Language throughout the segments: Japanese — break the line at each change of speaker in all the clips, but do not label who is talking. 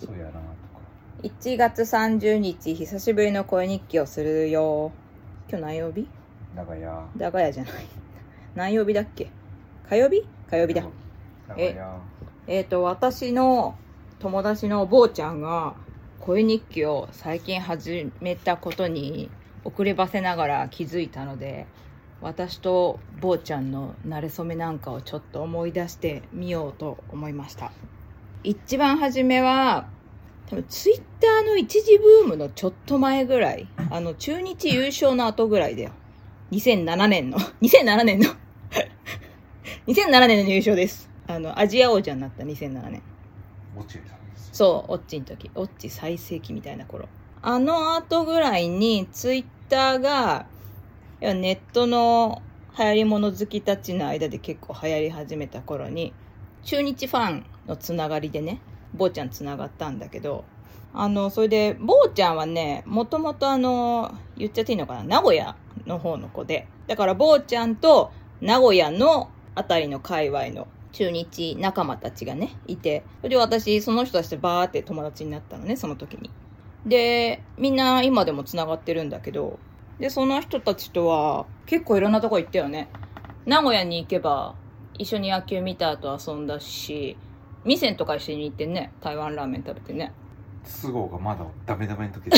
そうやなとか。
1月30日久しぶりの声日記をするよ。今日何曜日？
長屋
だがやじゃない。何曜日だっけ？火曜日？火曜日だ。
長屋
えっ、と私の友達の坊ちゃんが声日記を最近始めたことに遅ればせながら気づいたので私と坊ちゃんの馴れ初めなんかをちょっと思い出してみようと思いました一番初めは多分ツイッターの一時ブームのちょっと前ぐらい。あの中日優勝の後ぐらいだよ。2007年の。2007年の。2007年の優勝です。あのアジア王者になった2007年。
落ちたんです
そう、オッチの時。オッチ最盛期みたいな頃。あの後ぐらいに、ツイッターが、いやネットの流行り物好きたちの間で結構流行り始めた頃に、中日ファンのつながりでね、坊ちゃんつながったんだけど、あの、それで、坊ちゃんはね、もともとあの、言っちゃっていいのかな、名古屋の方の子で。だから、坊ちゃんと名古屋のあたりの界隈の中日仲間たちがね、いて、それで私、その人たちとバーって友達になったのね、その時に。で、みんな今でも繋がってるんだけど、で、その人たちとは結構いろんなとこ行ったよね。名古屋に行けば、一緒に野球見た後遊んだし、店とか一緒に行ってね、台湾ラーメン食べてね。
都合がまだダメダメの時だ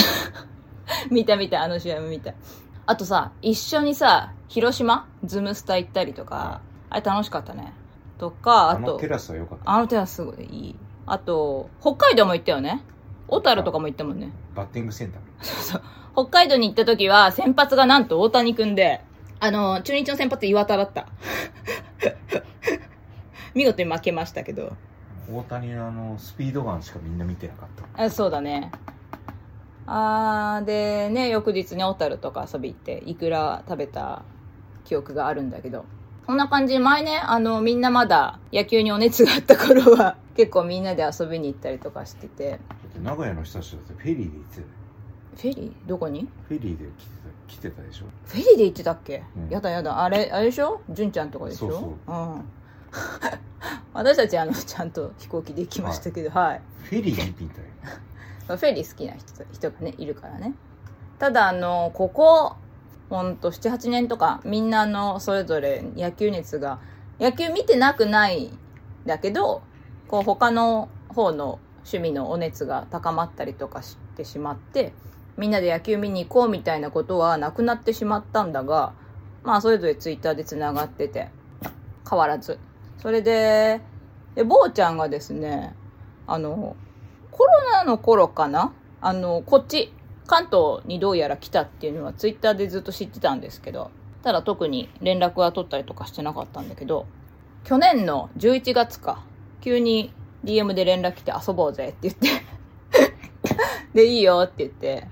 見た見た、あの試合も見た。あとさ、一緒にさ、広島？ズムスタ行ったりとか、あれ楽しかったね。とか、あと
あのテ、ラスは良かった
あの手はすごいいい。あと、北海道も行ったよね。小樽とかも行ったもんね。
バッティングセンター
そうそう。北海道に行った時は、先発がなんと大谷くんで、あの、中日の先発岩田だった。見事に負けましたけど。
大谷のあのスピードガンしかみんな見てなかった。
あそうだね。あー、でね、翌日に小樽とか遊び行って、いくら食べた記憶があるんだけど。そんな感じ。で、前ね、あの、みんなまだ野球にお熱があった頃は、結構みんなで遊びに行ったりとかしてて。
名古屋の人たちだってフェリーで行ってたよ
フェリー？どこに？
フェリーで来てた来てたでしょ。
フェリーで行ってたっけ、
うん。
やだやだ。あれ、あれでしょ？純ちゃんとかでしょ？
そうそう。
うん。私たちあの、ちゃんと飛行機で行きましたけど、はい。
フェリーみたい
フェリー好きな人人がね、いるからね。ただあの、ここ、ほんと7、8年とか、みんなあの、それぞれ野球熱が、野球見てなくないんだけど、こう他の方の趣味のお熱が高まったりとかしてしまって、みんなで野球見に行こうみたいなことはなくなってしまったんだが、まあそれぞれツイッターで繋がってて、変わらず。それで、で、坊ちゃんがですね、あの、コロナの頃かな？あの、こっち、関東にどうやら来たっていうのはツイッターでずっと知ってたんですけど、ただ特に連絡は取ったりとかしてなかったんだけど、去年の11月か、急に DM で連絡来て遊ぼうぜって言って、で、いいよって言って、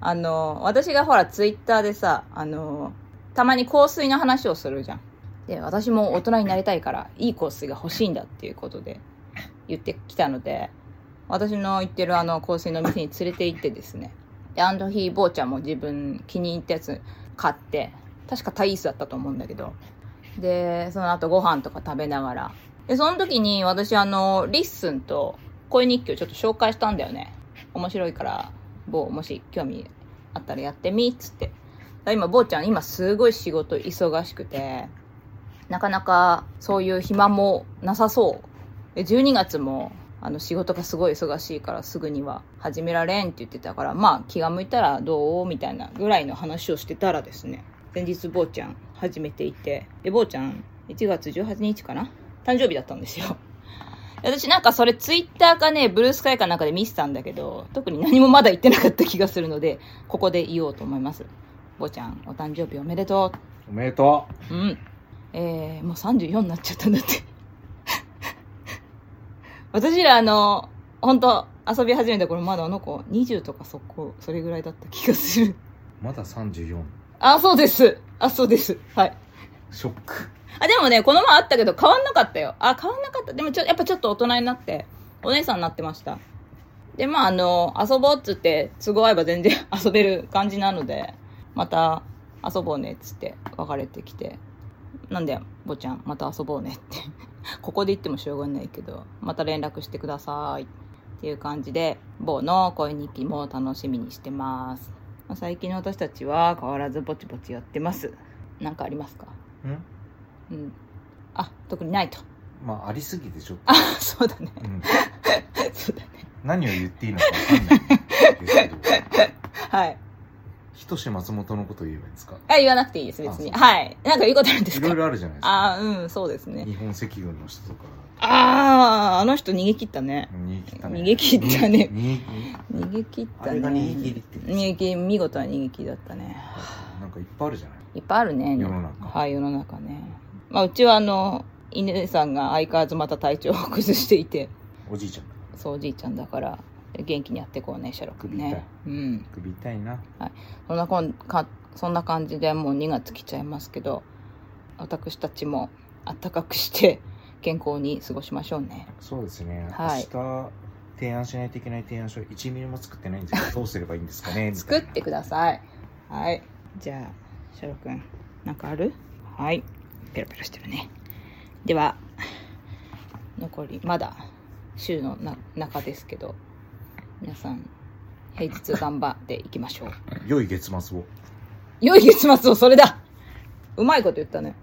あの、私がほらツイッターでさ、あの、たまに香水の話をするじゃん。で、私も大人になりたいから、いい香水が欲しいんだっていうことで言ってきたので、私の行ってるあの香水の店に連れて行ってですね。で、あの日、ぼーちゃんも自分気に入ったやつ買って、確かタイースだったと思うんだけど。で、その後ご飯とか食べながら。で、その時に私あの、 LISTEN と声日記をちょっと紹介したんだよね。面白いから、ぼー、もし興味あったらやってみ、っつって。今、ぼーちゃん今すごい仕事忙しくて、なかなかそういう暇もなさそう。で、12月もあの仕事がすごい忙しいからすぐには始められんって言ってたから、まあ気が向いたらどうみたいなぐらいの話をしてたらですね、前日坊ちゃん始めていて、で、坊ちゃん1月18日かな誕生日だったんですよ。私なんかそれツイッターかね、ブルースカイかなんかで見せたんだけど、特に何もまだ言ってなかった気がするので、ここで言おうと思います。坊ちゃん、お誕生日おめでと
おめでと
う。うん。えー、もう34になっちゃったんだって。私らあの、本当遊び始めた頃まだあの子20とかそこ、それぐらいだった気がする。
うまだ34
あ、そうです。あ、そうです。はい。
ショック
あ、でもね、この前あったけど変わんなかったよ。あ、変わんなかった。でもちょ、やっぱちょっと大人になって、お姉さんになってました。で、まあ、あの、遊ぼうっつって、都合合えば全然 遊べる感じなので、また遊ぼうねっつって別れてきて、なんで、坊ちゃん、また遊ぼうねって。ここで言ってもしょうがないけど、また連絡してください。っていう感じで、某の恋日記も楽しみにしてます。まあ最近の私たちは変わらずぼちぼちやってます。なんかありますか？
うん？
うん。あ、特にないと。
まあありすぎてちょっと、
あ、そうだね。
うん、
そうだね。
何を言っていいのかわかんないですけど
はい。
ひとし松本のこと言えばいいんですか？
あ、言わなくていいです、別に。
あ
はい。なんか言うことあるんですか？
いろいろあるじゃないですか
あーうん、そうですね。
日本赤軍の人とか
あー、あの人逃げ切ったね。
逃げ切ったね
逃げ切ったね
逃げ切
逃げ切ったね。
あれが逃げ切りって言うんです
逃げ切り、見事な逃げ切りだったね。
なんかいっぱいあるじゃない？
いっぱいあるね。
世の中
はい、世の中ね。まあ、うちはあの、犬さんが相変わらずまた体調を崩していて、
おじいちゃんだ
そうおじいちゃんだから、元気にやっていこうね、シャロ君ね。うん。
首痛いな
そんなこんか、そんな感じでもう2月来ちゃいますけど、私たちも暖かくして健康に過ごしましょうね。
そうですね、
はい
明日提案しないといけない提案書1ミリも作ってないんですけど どうすればいいんですかね？
作ってください。はい。じゃあ、シャロ君、なんかある？はい。ペロペロしてるね。では、残り、まだ週のな中ですけど、皆さん、平日頑張っていきましょう。
良い月末を
良い月末をそれだうまいこと言ったね。